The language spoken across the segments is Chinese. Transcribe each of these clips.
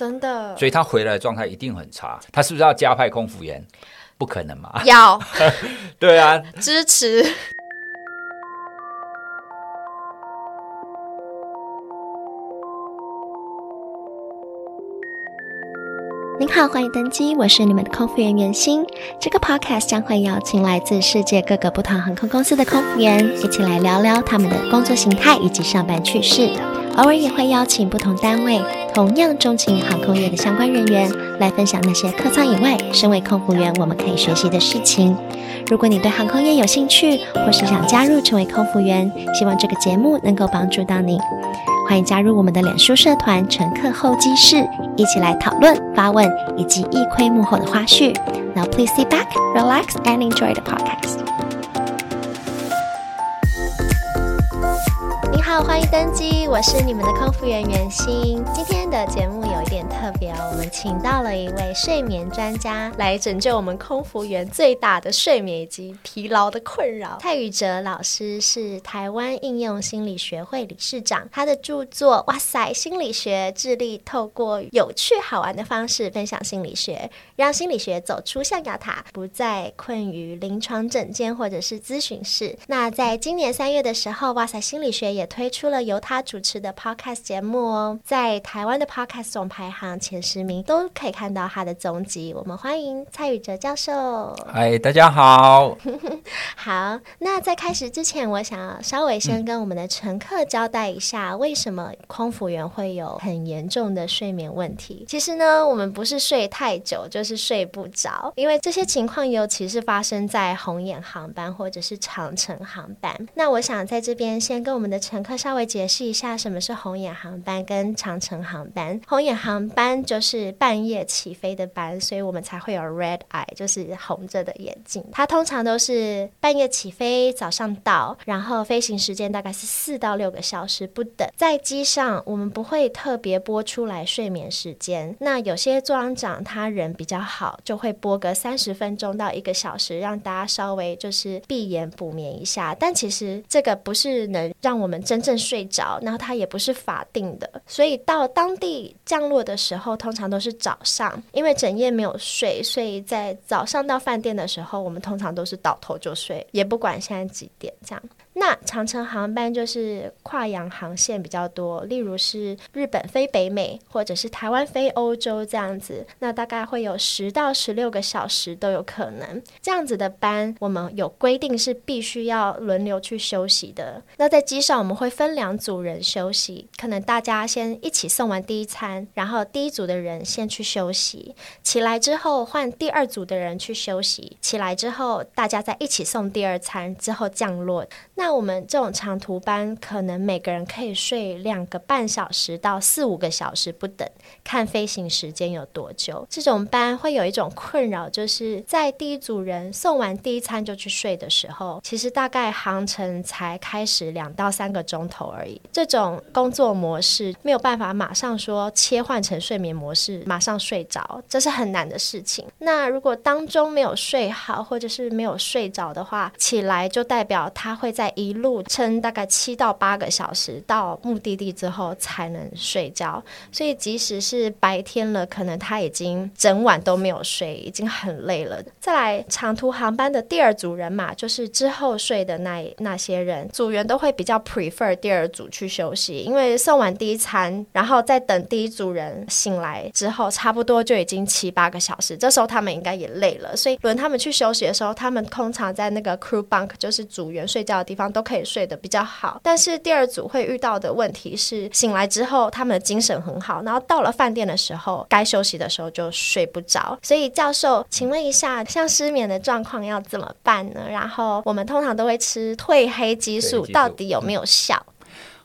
真的，所以他回来的状态一定很差。他是不是要加派空服员？不可能嘛？要，对啊，支持。您好，欢迎登机，我是你们的空服员袁心。这个 podcast 将会邀请来自世界各个不同航空公司的空服员，一起来聊聊他们的工作形态以及上班趣事。偶尔也会邀请不同单位同样钟情航空业的相关人员，来分享那些客舱以外，身为空服员我们可以学习的事情。如果你对航空业有兴趣，或是想加入成为空服员，希望这个节目能够帮助到你。欢迎加入我们的脸书社团“乘客候机室”，一起来讨论、发问以及一窥幕后的花絮。Now please sit back, relax, and enjoy the podcast. 欢迎登机，我是你们的空服员袁心。今天的节目点特别哦，我们请到了一位睡眠专家来拯救我们空服员最大的睡眠以及疲劳的困扰。蔡宇哲老师是台湾应用心理学会理事长，他的著作《哇塞心理学》致力透过有趣好玩的方式分享心理学，让心理学走出象牙塔，不再困于临床诊间或者是咨询室。那在今年三月的时候，《哇塞心理学》也推。出了由他主持的 Podcast 节目哦，在台湾的 Podcast 总排行前十名都可以看到他的踪迹。我们欢迎蔡宇哲教授。嗨，大家好。好，那在开始之前，我想稍微先跟我们的乘客交代一下，为什么空服员会有很严重的睡眠问题。其实呢，我们不是睡太久，就是睡不着，因为这些情况尤其是发生在红眼航班或者是长程航班。那我想在这边先跟我们的乘客。稍微解释一下什么是红眼航班跟长程航班。红眼航班就是半夜起飞的班，所以我们才会有 red eye，就是红着的眼睛。它通常都是半夜起飞，早上到，然后飞行时间大概是四到六个小时不等。在机上，我们不会特别播出来睡眠时间。那有些座舱长他人比较好，就会播个三十分钟到一个小时，让大家稍微就是闭眼补眠一下。但其实这个不是能让我们真。真正睡着，然后它也不是法定的，所以到当地降落的时候，通常都是早上，因为整夜没有睡，所以在早上到饭店的时候，我们通常都是倒头就睡，也不管现在几点这样。那长程航班就是跨洋航线比较多，例如是日本飞北美，或者是台湾飞欧洲这样子，那大概会有十到十六个小时都有可能。这样子的班，我们有规定是必须要轮流去休息的。那在机上我们会分两组人休息，可能大家先一起送完第一餐，然后第一组的人先去休息，起来之后换第二组的人去休息，起来之后大家再一起送第二餐之后降落。那我们这种长途班，可能每个人可以睡两个半小时到四五个小时不等，看飞行时间有多久。这种班会有一种困扰，就是在第一组人送完第一餐就去睡的时候，其实大概航程才开始两到三个钟头而已。这种工作模式没有办法马上说切换成睡眠模式，马上睡着，这是很难的事情。那如果当中没有睡好，或者是没有睡着的话，起来就代表他会在。一路撑大概七到八个小时，到目的地之后才能睡觉。所以即使是白天了，可能他已经整晚都没有睡，已经很累了。再来长途航班的第二组人马，就是之后睡的那那些人，组员都会比较 prefer 第二组去休息，因为送完第一餐，然后再等第一组人醒来之后，差不多就已经七八个小时。这时候他们应该也累了，所以轮他们去休息的时候，他们通常在那个 crew bunk，就是组员睡觉的地方。都可以睡得比较好，但是第二组会遇到的问题是，醒来之后他们的精神很好，然后到了饭店的时候，该休息的时候就睡不着。所以教授，请问一下，像失眠的状况要怎么办呢？然后我们通常都会吃褪黑激素，到底有没有效？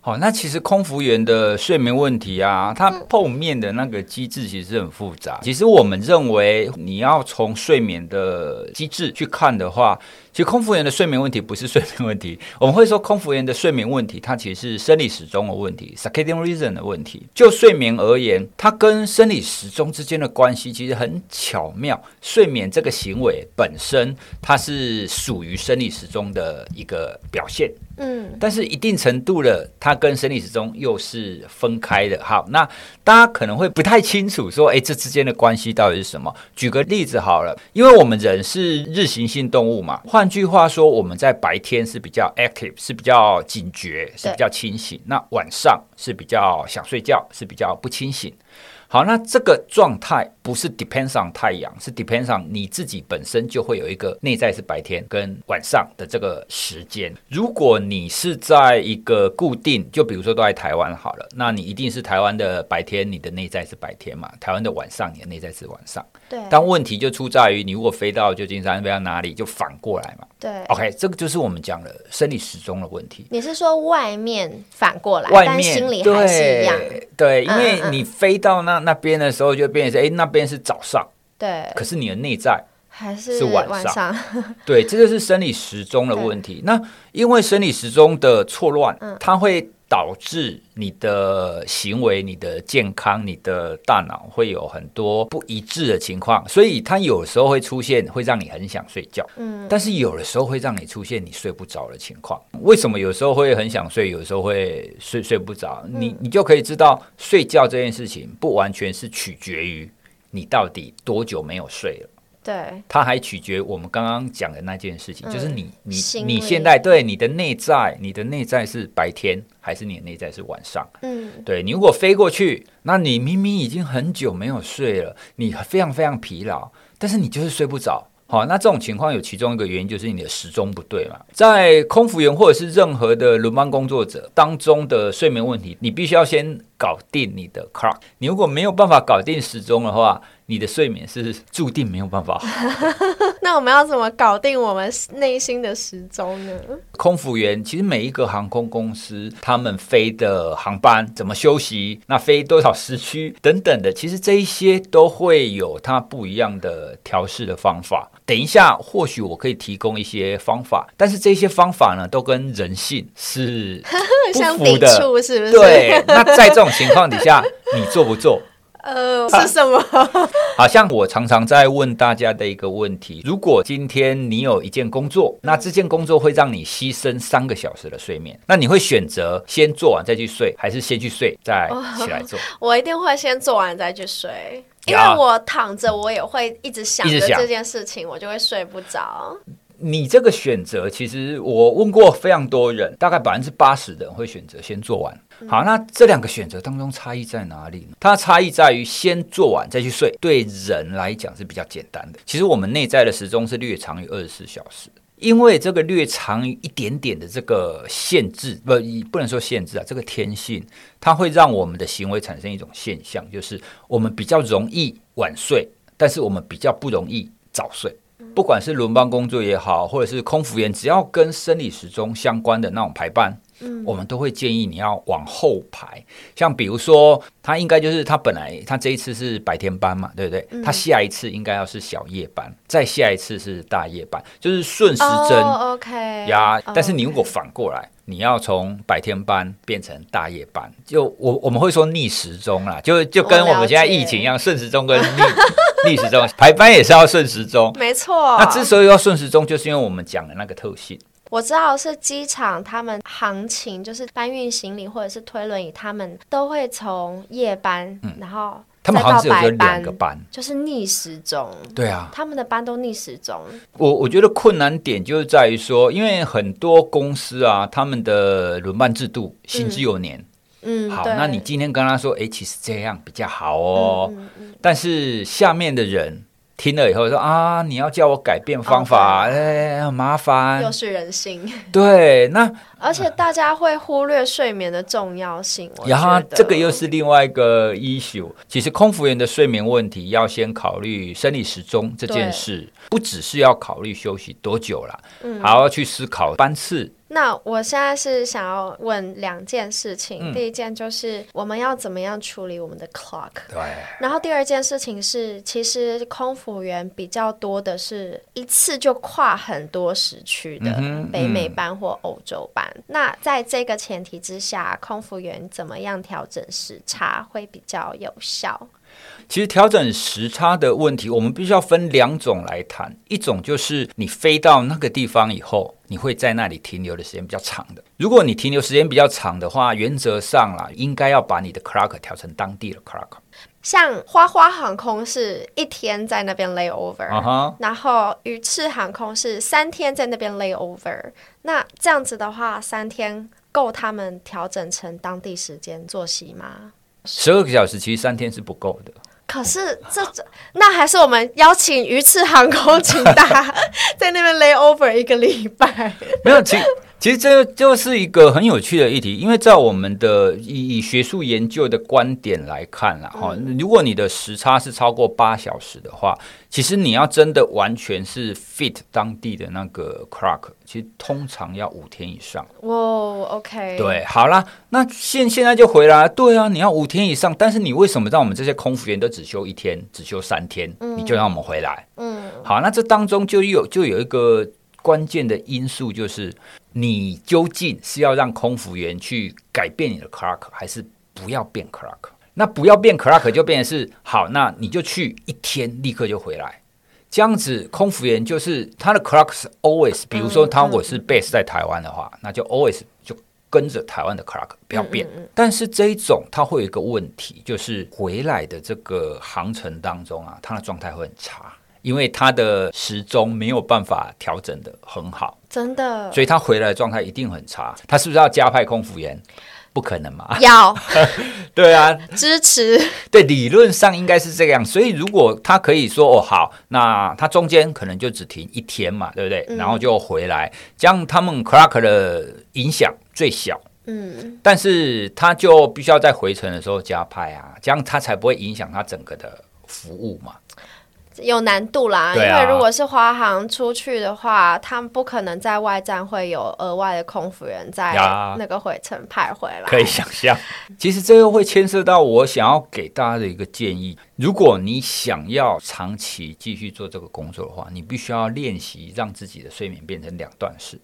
好，那其实空服员的睡眠问题啊，它后面的那个机制其实很复杂。其实我们认为，你要从睡眠的机制去看的话，其实空服员的睡眠问题不是睡眠问题。我们会说，空服员的睡眠问题，它其实是生理时钟的问题 （circadian rhythm） 的问题。就睡眠而言，它跟生理时钟之间的关系其实很巧妙。睡眠这个行为本身，它是属于生理时钟的一个表现。嗯，但是一定程度的，它跟生理时钟又是分开的。好，那大家可能会不太清楚，说，哎，这之间的关系到底是什么？举个例子好了，因为我们人是日行性动物嘛，换句话说，我们在白天是比较 active，是比较警觉，是比较清醒；那晚上是比较想睡觉，是比较不清醒。好，那这个状态不是 depends on 太阳，是 depends on 你自己本身就会有一个内在是白天跟晚上的这个时间。如果你是在一个固定，就比如说都在台湾好了，那你一定是台湾的白天，你的内在是白天嘛？台湾的晚上，你的内在是晚上。对。但问题就出在于，你如果飞到旧金山，飞到哪里，就反过来嘛。对。OK，这个就是我们讲的生理时钟的问题。你是说外面反过来，外面但心里还是一样？对，对，因为你飞到那那边的时候，就变成哎，那边是早上。对。可是你的内在还是是晚上。上 对，这就是生理时钟的问题。那因为生理时钟的错乱，嗯、它会。导致你的行为、你的健康、你的大脑会有很多不一致的情况，所以它有时候会出现会让你很想睡觉，嗯，但是有的时候会让你出现你睡不着的情况。为什么有时候会很想睡，有时候会睡睡不着？你你就可以知道，睡觉这件事情不完全是取决于你到底多久没有睡了。对，它还取决我们刚刚讲的那件事情，嗯、就是你你你现在对你的内在，你的内在是白天还是你的内在是晚上？嗯，对，你如果飞过去，那你明明已经很久没有睡了，你非常非常疲劳，但是你就是睡不着。好，那这种情况有其中一个原因就是你的时钟不对嘛。在空服员或者是任何的轮班工作者当中的睡眠问题，你必须要先搞定你的 clock。你如果没有办法搞定时钟的话，你的睡眠是注定没有办法好。那我们要怎么搞定我们内心的时钟呢？空服员其实每一个航空公司，他们飞的航班怎么休息，那飞多少时区等等的，其实这一些都会有它不一样的调试的方法。等一下，或许我可以提供一些方法，但是这些方法呢，都跟人性是不符的，是不是？对。那在这种情况底下，你做不做？呃，是什么？好像我常常在问大家的一个问题：如果今天你有一件工作，那这件工作会让你牺牲三个小时的睡眠，那你会选择先做完再去睡，还是先去睡再起来做？我一定会先做完再去睡，因为我躺着我也会一直想着这件事情，我就会睡不着。你这个选择，其实我问过非常多人，大概百分之八十的人会选择先做完。好，那这两个选择当中差异在哪里呢？它差异在于先做完再去睡，对人来讲是比较简单的。其实我们内在的时钟是略长于二十四小时，因为这个略长于一点点的这个限制，不，不能说限制啊，这个天性，它会让我们的行为产生一种现象，就是我们比较容易晚睡，但是我们比较不容易早睡。不管是轮班工作也好，或者是空服员，只要跟生理时钟相关的那种排班，嗯，我们都会建议你要往后排。像比如说，他应该就是他本来他这一次是白天班嘛，对不对？他下一次应该要是小夜班，再下一次是大夜班，就是顺时针。Oh, OK 呀，但是你如果反过来，你要从白天班变成大夜班，就我我们会说逆时钟啦，就就跟我们现在疫情一样，顺时钟跟逆。逆时钟排班也是要顺时钟，没错。那之所以要顺时钟，就是因为我们讲的那个特性。我知道是机场，他们行情就是搬运行李或者是推轮椅，他们都会从夜班，嗯、然后他们好像只有两个班，就是逆时钟。对啊，他们的班都逆时钟。我我觉得困难点就是在于说，因为很多公司啊，他们的轮班制度行之有年。嗯嗯，好，那你今天跟他说，哎、欸，其实这样比较好哦。嗯嗯嗯、但是下面的人听了以后说啊，你要叫我改变方法，哎、哦，很麻烦。又是人性。对，那 而且大家会忽略睡眠的重要性。然后这个又是另外一个 issue。其实空服员的睡眠问题要先考虑生理时钟这件事，不只是要考虑休息多久了，嗯、还要去思考班次。那我现在是想要问两件事情，嗯、第一件就是我们要怎么样处理我们的 clock，对。然后第二件事情是，其实空服员比较多的是一次就跨很多时区的北美班或欧洲班。嗯嗯、那在这个前提之下，空服员怎么样调整时差会比较有效？其实调整时差的问题，我们必须要分两种来谈。一种就是你飞到那个地方以后，你会在那里停留的时间比较长的。如果你停留时间比较长的话，原则上啦，应该要把你的 clock 调成当地的 clock。像花花航空是一天在那边 layover，、uh huh. 然后鱼翅航空是三天在那边 layover。那这样子的话，三天够他们调整成当地时间作息吗？十二个小时其实三天是不够的。可是这这，那还是我们邀请鱼翅航空，请大家 在那边 lay over 一个礼拜。没有，其其实这就是一个很有趣的议题，因为在我们的以以学术研究的观点来看啦，哈、嗯，如果你的时差是超过八小时的话，其实你要真的完全是 fit 当地的那个 clock，其实通常要五天以上。哦，OK，对，好啦，那现现在就回来，对啊，你要五天以上，但是你为什么让我们这些空服员都只休一天，只休三天，嗯、你就让我们回来？嗯，好，那这当中就有就有一个关键的因素就是。你究竟是要让空服员去改变你的 clock，还是不要变 clock？那不要变 clock 就变成是好，那你就去一天立刻就回来，这样子空服员就是他的 clock 是 always，比如说他如果是 base 在台湾的话，那就 always 就跟着台湾的 clock 不要变。但是这一种它会有一个问题，就是回来的这个航程当中啊，他的状态会很差。因为他的时钟没有办法调整的很好，真的，所以他回来的状态一定很差。他是不是要加派空服员？不可能嘛？要，对啊，支持。对，理论上应该是这样。所以如果他可以说哦好，那他中间可能就只停一天嘛，对不对？嗯、然后就回来，这样他们 clock 的影响最小。嗯，但是他就必须要在回程的时候加派啊，这样他才不会影响他整个的服务嘛。有难度啦，啊、因为如果是华航出去的话，他们不可能在外站会有额外的空服员在那个回程派回来。可以想象，其实这又会牵涉到我想要给大家的一个建议：如果你想要长期继续做这个工作的话，你必须要练习让自己的睡眠变成两段式。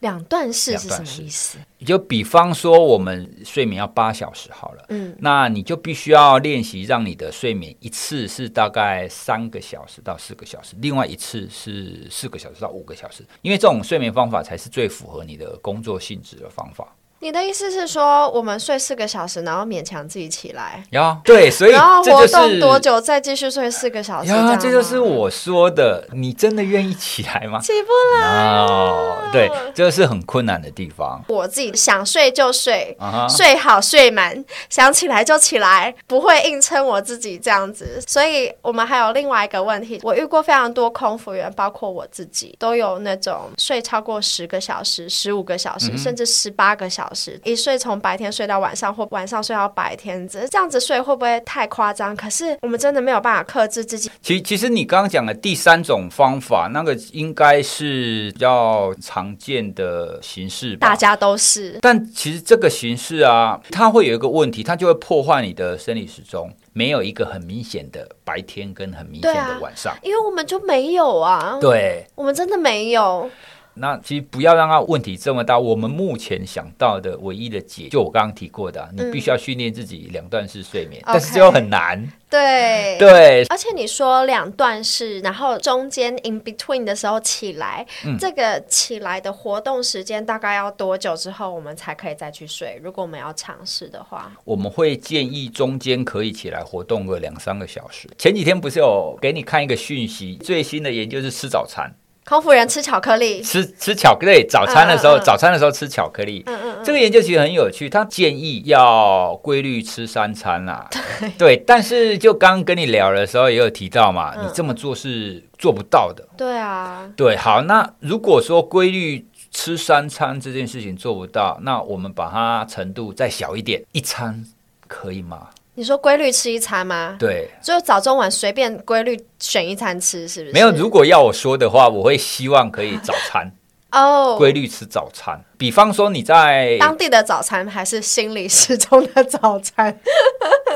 两段式是什么意思？就比方说，我们睡眠要八小时好了，嗯，那你就必须要练习让你的睡眠一次是大概三个小时到四个小时，另外一次是四个小时到五个小时，因为这种睡眠方法才是最符合你的工作性质的方法。你的意思是说，我们睡四个小时，然后勉强自己起来？呀，对，所以然后活动多久，再继续睡四个小时？呀，这就是我说的。你真的愿意起来吗？起不来。哦，对，这是很困难的地方。我自己想睡就睡，uh huh. 睡好睡满，想起来就起来，不会硬撑我自己这样子。所以我们还有另外一个问题，我遇过非常多空服员，包括我自己，都有那种睡超过十个小时、十五个小时，嗯、甚至十八个小时。一睡从白天睡到晚上，或晚上睡到白天，这这样子睡会不会太夸张？可是我们真的没有办法克制自己。其其实你刚刚讲的第三种方法，那个应该是比较常见的形式吧？大家都是。但其实这个形式啊，它会有一个问题，它就会破坏你的生理时钟，没有一个很明显的白天跟很明显的晚上。啊，因为我们就没有啊。对，我们真的没有。那其实不要让他问题这么大。我们目前想到的唯一的解，就我刚刚提过的，你必须要训练自己两段式睡眠，嗯、但是这又很难。对对，对而且你说两段式，然后中间 in between 的时候起来，嗯、这个起来的活动时间大概要多久之后，我们才可以再去睡？如果我们要尝试的话，我们会建议中间可以起来活动个两三个小时。前几天不是有给你看一个讯息，最新的研究是吃早餐。空腹人吃巧克力，吃吃巧克力。早餐的时候，嗯嗯嗯早餐的时候吃巧克力。嗯嗯嗯这个研究其实很有趣，他建议要规律吃三餐啦。对，对，但是就刚跟你聊的时候也有提到嘛，嗯、你这么做是做不到的。对啊。对，好，那如果说规律吃三餐这件事情做不到，那我们把它程度再小一点，一餐可以吗？你说规律吃一餐吗？对，就早中晚随便规律选一餐吃，是不是？没有，如果要我说的话，我会希望可以早餐哦，规律吃早餐。比方说你在当地的早餐，还是心理时钟的早餐？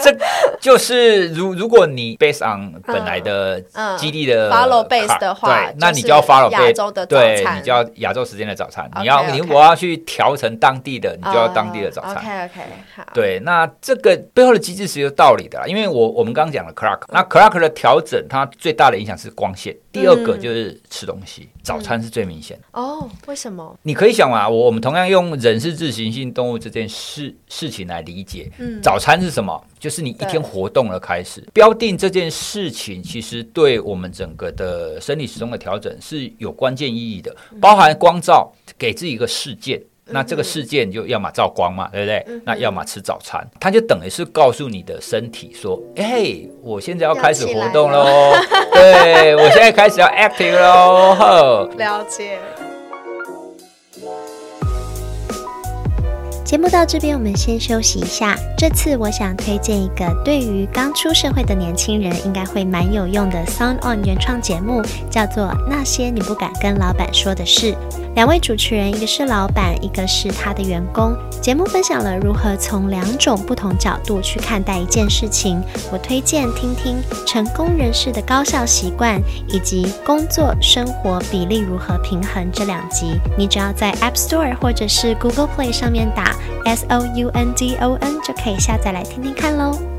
这就是如如果你 base on 本来的基地的 follow base 的话，对，那你就要 follow 亚洲的，对，你就要亚洲时间的早餐。你要你如果要去调成当地的，你就要当地的早餐。OK OK，好。对，那这个背后的机制是有道理的，因为我我们刚刚讲了 clock，那 clock 的调整，它最大的影响是光线。第二个就是吃东西，早餐是最明显的。哦，为什么？你可以想嘛，我我们同样用人是自行性动物这件事事情来理解，早餐是什么？就是你一天活动了开始。标定这件事情，其实对我们整个的生理时钟的调整是有关键意义的，包含光照，给自己一个事件。那这个事件就要么照光嘛，对不对？那要么吃早餐，它就等于是告诉你的身体说：“哎，我现在要开始活动喽，对，我现在开始要 active 喽。”了解。节目到这边，我们先休息一下。这次我想推荐一个对于刚出社会的年轻人应该会蛮有用的 Sound On 原创节目，叫做《那些你不敢跟老板说的事》。两位主持人，一个是老板，一个是他的员工。节目分享了如何从两种不同角度去看待一件事情。我推荐听听成功人士的高效习惯，以及工作生活比例如何平衡这两集。你只要在 App Store 或者是 Google Play 上面打 S O U N D O N 就可以下载来听听看喽。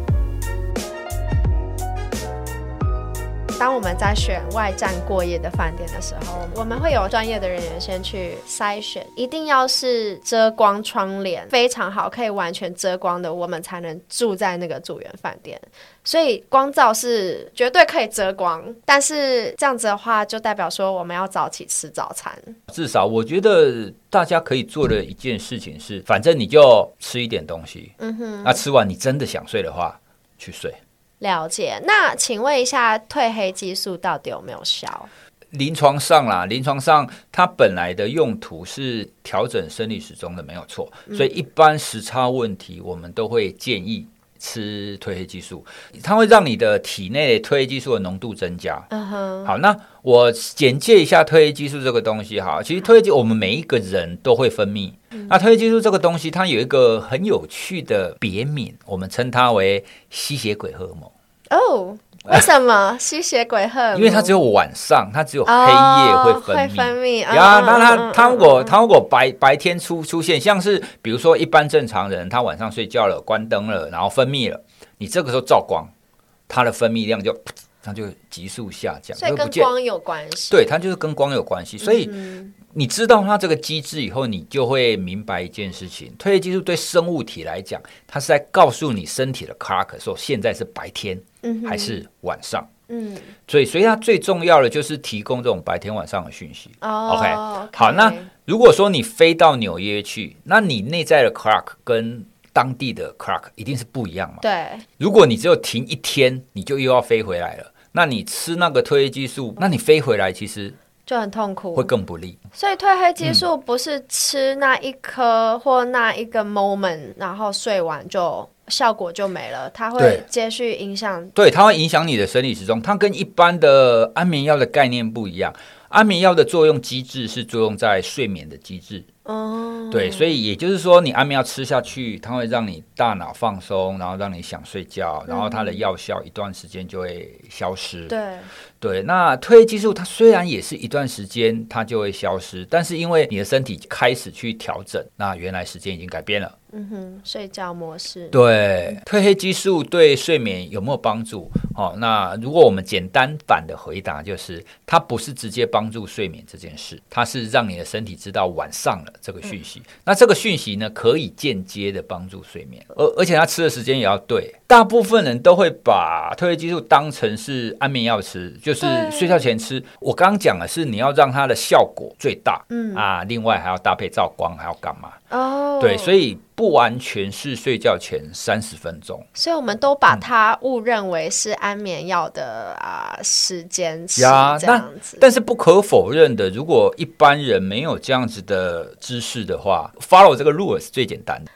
当我们在选外站过夜的饭店的时候，我们会有专业的人员先去筛选，一定要是遮光窗帘非常好，可以完全遮光的，我们才能住在那个住园饭店。所以光照是绝对可以遮光，但是这样子的话，就代表说我们要早起吃早餐。至少我觉得大家可以做的一件事情是，反正你就吃一点东西，嗯哼，那吃完你真的想睡的话，去睡。了解，那请问一下，褪黑激素到底有没有效？临床上啦，临床上它本来的用途是调整生理时钟的，没有错。所以一般时差问题，我们都会建议吃褪黑激素，它会让你的体内褪黑激素的浓度增加。嗯哼。好，那我简介一下褪黑激素这个东西哈。其实褪黑激素我们每一个人都会分泌。那褪黑激素这个东西，它有一个很有趣的别名，我们称它为吸血鬼荷尔蒙。哦，为什么吸血鬼荷尔蒙？因为它只有晚上，它只有黑夜会分泌。会分泌。啊，那它它如果它如果白白天出出现，像是比如说一般正常人，他晚上睡觉了，关灯了，然后分泌了，你这个时候照光，它的分泌量就它就急速下降。所以跟光有关系。对，它就是跟光有关系，所以。你知道它这个机制以后，你就会明白一件事情：褪黑激素对生物体来讲，它是在告诉你身体的 clock 说现在是白天还是晚上。嗯，所以所以它最重要的就是提供这种白天晚上的讯息。哦，OK，好，那如果说你飞到纽约去，那你内在的 clock 跟当地的 clock 一定是不一样嘛？对。如果你只有停一天，你就又要飞回来了，那你吃那个褪黑激素，那你飞回来其实。就很痛苦，会更不利。所以褪黑激素不是吃那一颗或那一个 moment，嗯，然后睡完就效果就没了，它会接续影响。对，它会影响你的生理时钟。它跟一般的安眠药的概念不一样。安眠药的作用机制是作用在睡眠的机制。哦，对，所以也就是说，你安眠药吃下去，它会让你大脑放松，然后让你想睡觉，然后它的药效一段时间就会消失。对。对，那褪黑激素它虽然也是一段时间它就会消失，但是因为你的身体开始去调整，那原来时间已经改变了。嗯哼，睡觉模式。对，褪黑激素对睡眠有没有帮助？哦，那如果我们简单版的回答就是，它不是直接帮助睡眠这件事，它是让你的身体知道晚上了这个讯息。嗯、那这个讯息呢，可以间接的帮助睡眠，而而且它吃的时间也要对。大部分人都会把褪黑激素当成是安眠药吃，就是睡觉前吃。我刚刚讲的是你要让它的效果最大，嗯啊，另外还要搭配照光，还要干嘛？哦，对，所以不完全是睡觉前三十分钟。所以我们都把它误认为是安眠药的啊时间呀，这样子。但是不可否认的，如果一般人没有这样子的知识的话，follow 这个 rule 是最简单的。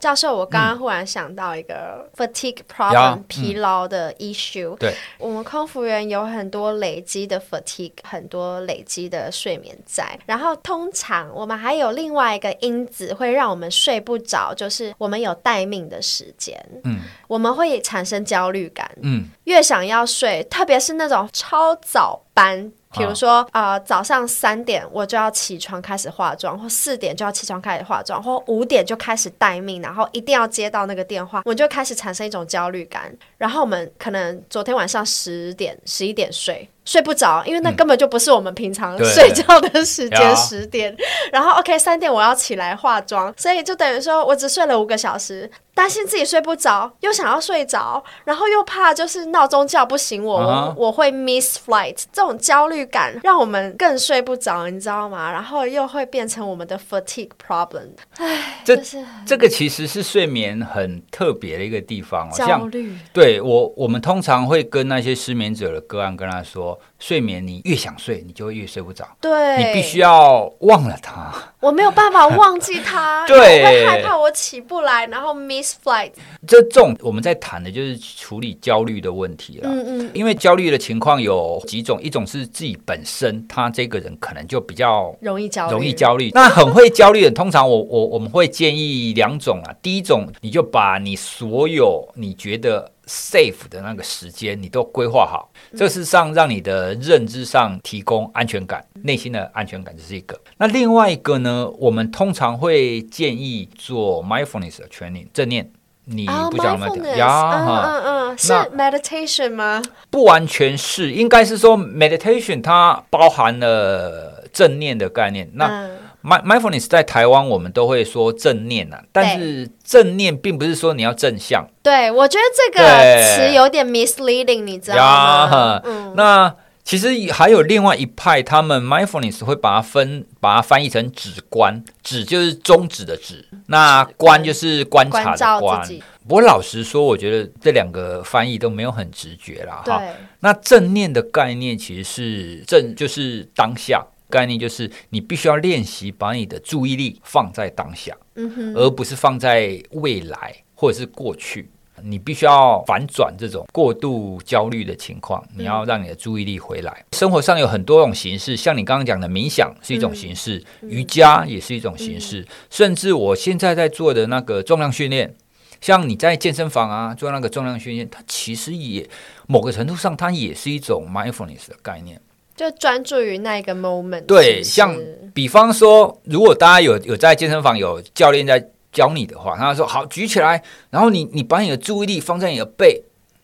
教授，我刚刚忽然想到一个 fatigue problem、嗯、疲劳的 issue。对，我们空服员有很多累积的 fatigue，很多累积的睡眠债。然后通常我们还有另外一个因子会让我们睡不着，就是我们有待命的时间。嗯，我们会产生焦虑感。嗯，越想要睡，特别是那种超早班。比如说，呃，早上三点我就要起床开始化妆，或四点就要起床开始化妆，或五点就开始待命，然后一定要接到那个电话，我就开始产生一种焦虑感。然后我们可能昨天晚上十点、十一点睡。睡不着，因为那根本就不是我们平常睡觉的时间，十点。然后 OK，三点我要起来化妆，所以就等于说我只睡了五个小时，担心自己睡不着，又想要睡着，然后又怕就是闹钟叫不醒我，uh. 我，我会 miss flight，这种焦虑感让我们更睡不着，你知道吗？然后又会变成我们的 fatigue problem。唉，这这个其实是睡眠很特别的一个地方，焦虑。对我，我们通常会跟那些失眠者的个案跟他说。睡眠，你越想睡，你就会越睡不着。对，你必须要忘了它。我没有办法忘记它，对，我会害怕我起不来，然后 miss flight。这种我们在谈的就是处理焦虑的问题了。嗯嗯，因为焦虑的情况有几种，一种是自己本身他这个人可能就比较容易焦虑，容易焦虑。那很会焦虑的，通常我我我们会建议两种啊。第一种，你就把你所有你觉得。Safe 的那个时间，你都规划好，这是上让你的认知上提供安全感，内心的安全感，这是一个。那另外一个呢，我们通常会建议做 mindfulness 的 training 正念。你不讲吗？呀，嗯嗯嗯，是 meditation 吗？不完全是，应该是说 meditation 它包含了正念的概念。那、嗯 mindfulness 在台湾我们都会说正念啊，但是正念并不是说你要正向。对，我觉得这个词有点 misleading，你知道吗？嗯、那其实还有另外一派，他们 mindfulness 会把它分，把它翻译成止观，止就是终止的止，那观就是观察的观。不过老实说，我觉得这两个翻译都没有很直觉啦。哈，那正念的概念其实是正，就是当下。概念就是你必须要练习把你的注意力放在当下，嗯，而不是放在未来或者是过去。你必须要反转这种过度焦虑的情况，你要让你的注意力回来。生活上有很多种形式，像你刚刚讲的冥想是一种形式，瑜伽也是一种形式，甚至我现在在做的那个重量训练，像你在健身房啊做那个重量训练，它其实也某个程度上它也是一种 mindfulness 的概念。就专注于那一个 moment。对，像比方说，如果大家有有在健身房有教练在教你的话，他说好举起来，然后你你把你的注意力放在你的背，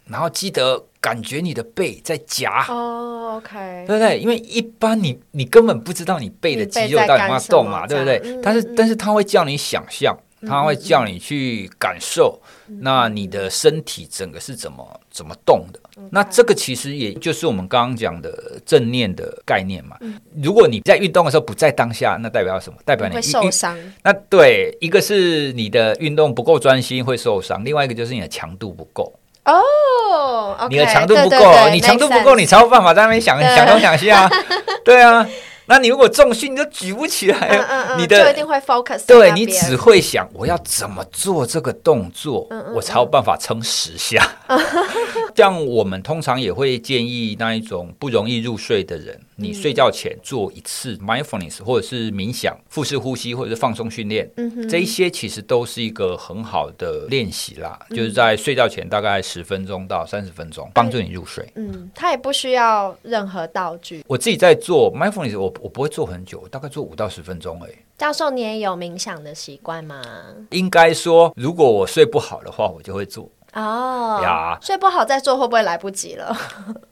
然后记得感觉你的背在夹。哦，OK，对不对？因为一般你你根本不知道你背的肌肉到底有没有动嘛，对不对？嗯、但是但是他会叫你想象。他会叫你去感受，那你的身体整个是怎么怎么动的？那这个其实也就是我们刚刚讲的正念的概念嘛。如果你在运动的时候不在当下，那代表什么？代表你会受伤。那对，一个是你的运动不够专心会受伤，另外一个就是你的强度不够。哦，你的强度不够，你强度不够，你才有办法在那边想想东想西啊。对啊。那你如果重训你都举不起来，嗯嗯嗯，你的就一定会 focus。对，你只会想我要怎么做这个动作，我才有办法撑十下。像我们通常也会建议那一种不容易入睡的人。你睡觉前做一次 mindfulness，或者是冥想、腹式呼吸，或者是放松训练，嗯，这一些其实都是一个很好的练习啦，嗯。就是在睡觉前大概十分钟到三十分钟，帮助你入睡。嗯，它也不需要任何道具。我自己在做 mindfulness，我我不会做很久，大概做五到十分钟而已。教授，你也有冥想的习惯吗？应该说，如果我睡不好的话，我就会做。哦呀，睡不好再做会不会来不及了？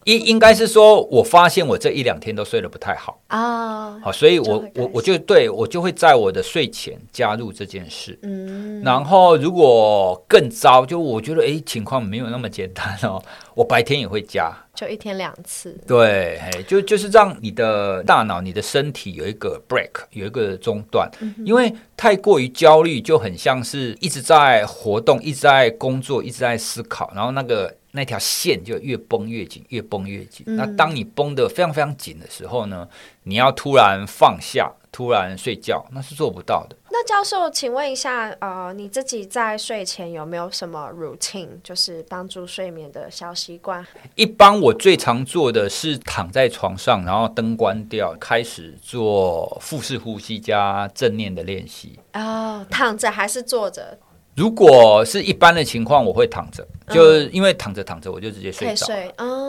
应应该是说，我发现我这一两天都睡得不太好啊，好，所以我我我就对我就会在我的睡前加入这件事。嗯，然后如果更糟，就我觉得哎，情况没有那么简单哦，我白天也会加。就一天两次，对，就就是让你的大脑、你的身体有一个 break，有一个中断，嗯，因为太过于焦虑，就很像是一直在活动、一直在工作、一直在思考，然后那个那条线就越绷越紧，越绷越紧。嗯。那当你绷得非常非常紧的时候呢，你要突然放下。突然睡觉，那是做不到的。那教授，请问一下，呃，你自己在睡前有没有什么 routine，就是帮助睡眠的小习惯？一般我最常做的是躺在床上，然后灯关掉，开始做腹式呼吸加正念的练习。哦，躺着还是坐着？如果是一般的情况，我会躺着，就是因为躺着躺着我就直接睡着。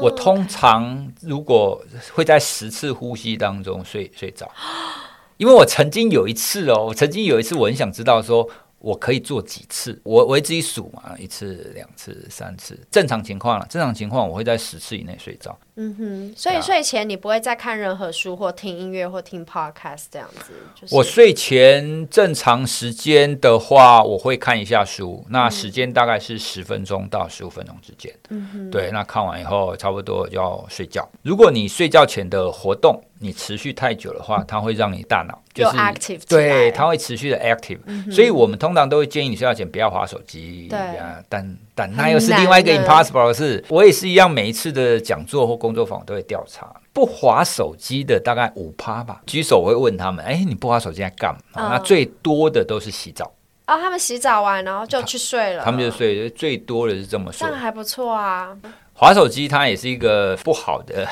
我通常如果会在十次呼吸当中睡睡着。因为我曾经有一次哦，我曾经有一次，我很想知道说，我可以做几次？我我自己数嘛，一次、两次、三次，正常情况了。正常情况我会在十次以内睡着。嗯哼，所以睡前你不会再看任何书或听音乐或听 podcast 这样子？就是、我睡前正常时间的话，我会看一下书，那时间大概是十分钟到十五分钟之间。嗯哼，对，那看完以后差不多就要睡觉。如果你睡觉前的活动，你持续太久的话，它会让你大脑就是 active，对，它会持续的 active，嗯。所以我们通常都会建议你睡觉前不要划手机。对啊，但但那又是另外一个 impossible 的事。我也是一样，每一次的讲座或工作坊都会调查不滑手机的大概五趴吧。举手我会问他们：哎，你不滑手机在干嘛？哦？那最多的都是洗澡。哦，他们洗澡完然后就去睡了。他们就睡，最多的是这么说。这样还不错啊。滑手机它也是一个不好的。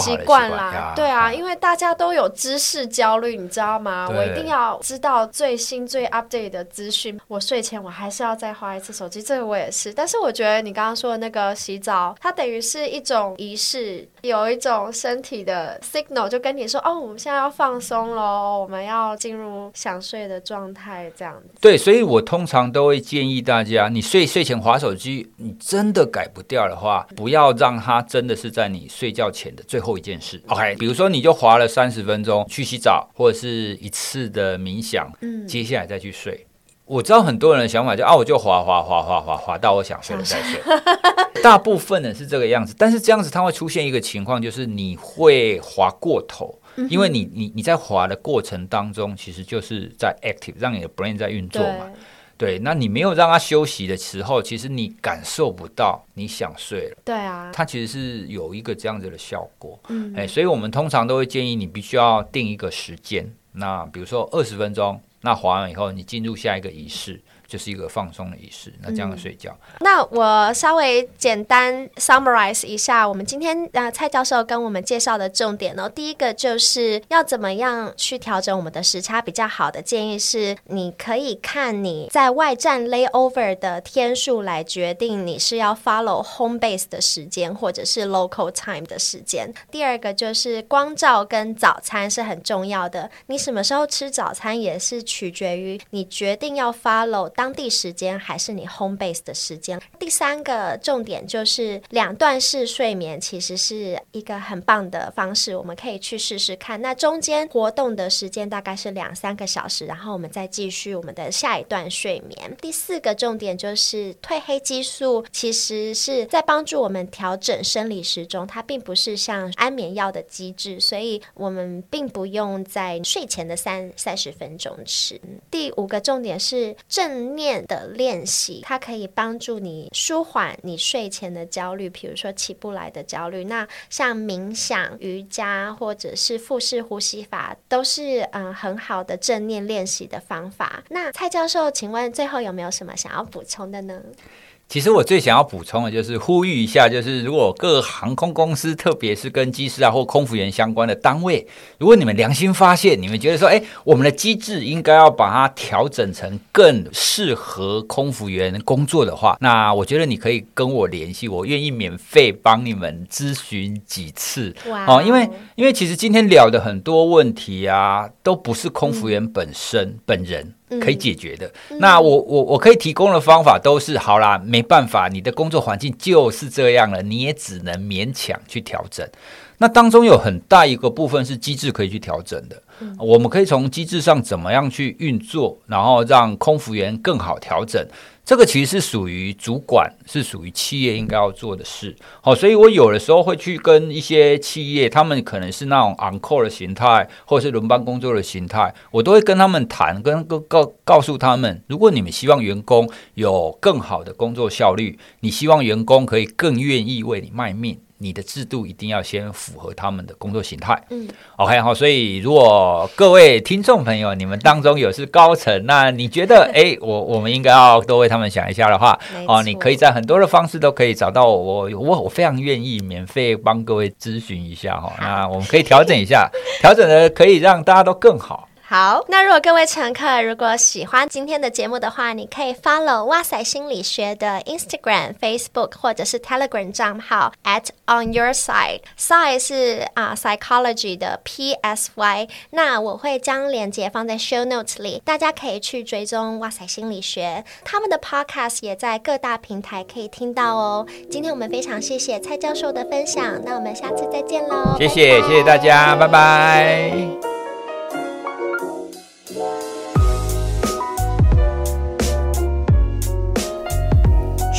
习惯啦，对啊，因为大家都有知识焦虑，你知道吗？我一定要知道最新最 update 的资讯。我睡前我还是要再花一次手机，这个我也是。但是我觉得你刚刚说的那个洗澡，它等于是一种仪式，有一种身体的 signal，就跟你说哦，我们现在要放松喽，我们要进入想睡的状态，这样子。对，所以我通常都会建议大家，你睡睡前划手机，你真的改不掉的话，不要让它真的是在你睡觉前的最后一件事，OK，比如说你就滑了三十分钟去洗澡，或者是一次的冥想，嗯，接下来再去睡。我知道很多人的想法就啊，我就滑滑滑滑滑滑到我想睡了再睡。大部分人是这个样子，但是这样子它会出现一个情况，就是你会滑过头，因为你你你在滑的过程当中，其实就是在 active，让你的 brain 在运作嘛。对，那你没有让他休息的时候，其实你感受不到你想睡了。对啊，它其实是有一个这样子的效果。嗯，哎，所以我们通常都会建议你必须要定一个时间，那比如说二十分钟，那滑完以后你进入下一个仪式。就是一个放松的仪式，那这样的睡觉。嗯。那我稍微简单 summarize 一下，我们今天呃蔡教授跟我们介绍的重点哦，第一个就是要怎么样去调整我们的时差比较好的建议是，你可以看你在外站 layover 的天数来决定你是要 follow home base 的时间或者是 local time 的时间。第二个就是光照跟早餐是很重要的，你什么时候吃早餐也是取决于你决定要 follow。当地时间还是你 home base 的时间。第三个重点就是两段式睡眠，其实是一个很棒的方式，我们可以去试试看。那中间活动的时间大概是两三个小时，然后我们再继续我们的下一段睡眠。第四个重点就是褪黑激素，其实是在帮助我们调整生理时钟，它并不是像安眠药的机制，所以我们并不用在睡前的三三十分钟吃。第五个重点是正念的练习，它可以帮助你舒缓你睡前的焦虑，比如说起不来的焦虑。那像冥想、瑜伽或者是腹式呼吸法，都是嗯很好的正念练习的方法。那蔡教授，请问最后有没有什么想要补充的呢？其实我最想要补充的就是呼吁一下，就是如果各航空公司，特别是跟机师啊或空服员相关的单位，如果你们良心发现，你们觉得说，哎，我们的机制应该要把它调整成更适合空服员工作的话，那我觉得你可以跟我联系，我愿意免费帮你们咨询几次。哇哦，因为因为其实今天聊的很多问题啊，都不是空服员本身、嗯、本人。可以解决的。嗯、那我我我可以提供的方法都是好啦，没办法，你的工作环境就是这样了，你也只能勉强去调整。那当中有很大一个部分是机制可以去调整的。嗯、我们可以从机制上怎么样去运作，然后让空服员更好调整。这个其实是属于主管，是属于企业应该要做的事。好，所以我有的时候会去跟一些企业，他们可能是那种 on call 的形态，或者是轮班工作的形态，我都会跟他们谈，跟告告告诉他们，如果你们希望员工有更好的工作效率，你希望员工可以更愿意为你卖命。你的制度一定要先符合他们的工作形态。嗯，OK 好，所以如果各位听众朋友，你们当中有是高层，那你觉得 哎，我我们应该要多为他们想一下的话，哦，你可以在很多的方式都可以找到我，我我非常愿意免费帮各位咨询一下哈。那我们可以调整一下，调整的可以让大家都更好。好，那如果各位乘客如果喜欢今天的节目的话，你可以 follow 哇塞心理学的 Instagram、Facebook 或者是 Telegram 账号 at on your side。side 是啊、uh, psychology 的 P S Y。那我会将链接放在 show notes 里，大家可以去追踪哇塞心理学。他们的 podcast 也在各大平台可以听到哦。今天我们非常谢谢蔡教授的分享，那我们下次再见喽。谢谢，拜拜。谢谢大家，拜拜。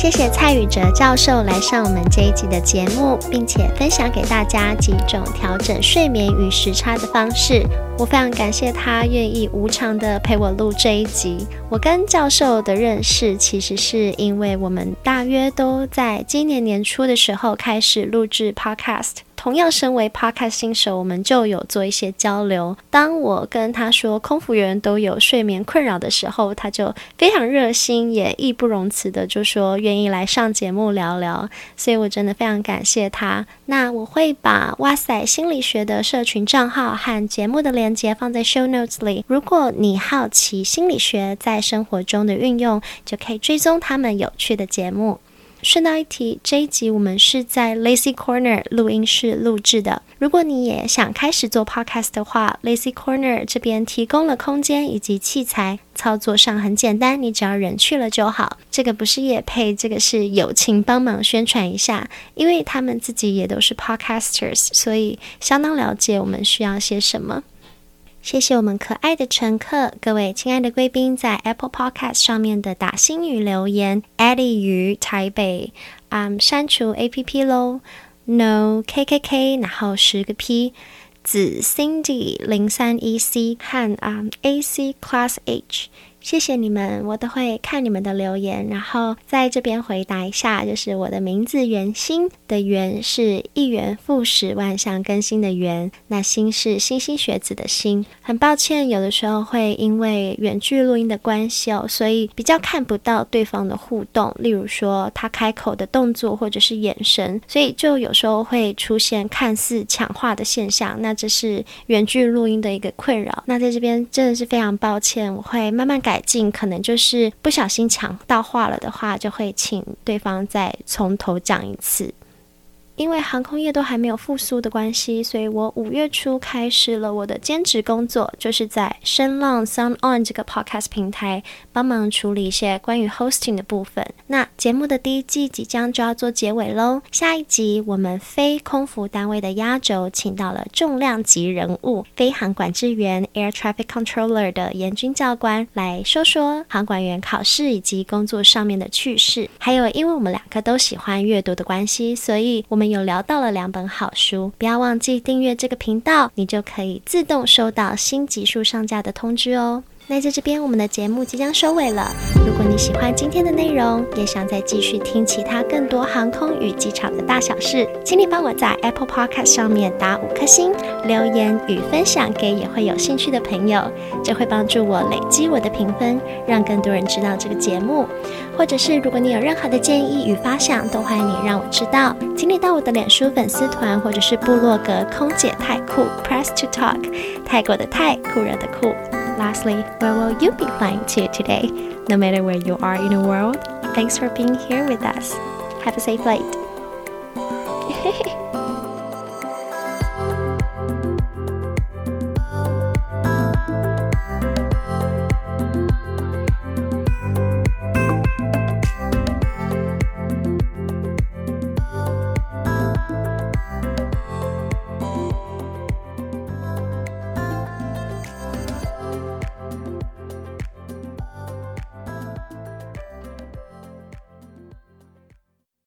谢谢蔡宇哲教授来上我们这一集的节目，并且分享给大家几种调整睡眠与时差的方式。我非常感谢他愿意无偿的陪我录这一集。我跟教授的认识，其实是因为我们大约都在今年年初的时候开始录制 Podcast。同样身为 Podcast 新手，我们就有做一些交流。当我跟他说空服员都有睡眠困扰的时候，他就非常热心，也义不容辞的就说愿意来上节目聊聊。所以我真的非常感谢他。那我会把哇塞心理学的社群账号和节目的链接放在 Show Notes 里。如果你好奇心理学在生活中的运用，就可以追踪他们有趣的节目。顺道一提，这一集我们是在 Lazy Corner 录音室录制的。如果你也想开始做 Podcast 的话，Lazy Corner 这边提供了空间以及器材，操作上很简单，你只要人去了就好。这个不是业配，这个是友情帮忙宣传一下，因为他们自己也都是 Podcasters，所以相当了解我们需要些什么。谢谢我们可爱的乘客，各位亲爱的贵宾，在 Apple Podcast 上面的打星语留言，Eddie 于台北，嗯，删除 APP 喽，No KKK，然后十个 P，子 Cindy 零三一 C 和嗯 AC Class H。谢谢你们，我都会看你们的留言，然后在这边回答一下。就是我的名字“元星”的“元”是一元复始、万象更新的“元”，那“心”是星星学子的“心”。很抱歉，有的时候会因为远距录音的关系哦，所以比较看不到对方的互动，例如说他开口的动作或者是眼神，所以就有时候会出现看似抢话的现象。那这是远距录音的一个困扰。那在这边真的是非常抱歉，我会慢慢改。改进可能就是不小心抢到话了的话，就会请对方再从头讲一次。因为航空业都还没有复苏的关系，所以我五月初开始了我的兼职工作，就是在声浪 Sound On 这个 Podcast 平台帮忙处理一些关于 hosting 的部分。那节目的第一季即将就要做结尾喽，下一集我们非空服单位的压轴，请到了重量级人物飞航管制员 Air Traffic Controller 的严军教官来说说航管员考试以及工作上面的趣事。还有，因为我们两个都喜欢阅读的关系，所以我们们。有聊到了两本好书，不要忘记订阅这个频道，你就可以自动收到新集数上架的通知哦。那在这边，我们的节目即将收尾了。如果你喜欢今天的内容，也想再继续听其他更多航空与机场的大小事，请你帮我在 Apple Podcast 上面打五颗星，留言与分享给也会有兴趣的朋友，这会帮助我累积我的评分，让更多人知道这个节目。或者是如果你有任何的建议与发想，都欢迎你让我知道。请你到我的脸书粉丝团或者是部落格空姐太酷 Press to Talk，泰国的泰，酷热的酷。Lastly, where will you be flying to today? No matter where you are in the world, thanks for being here with us. Have a safe flight.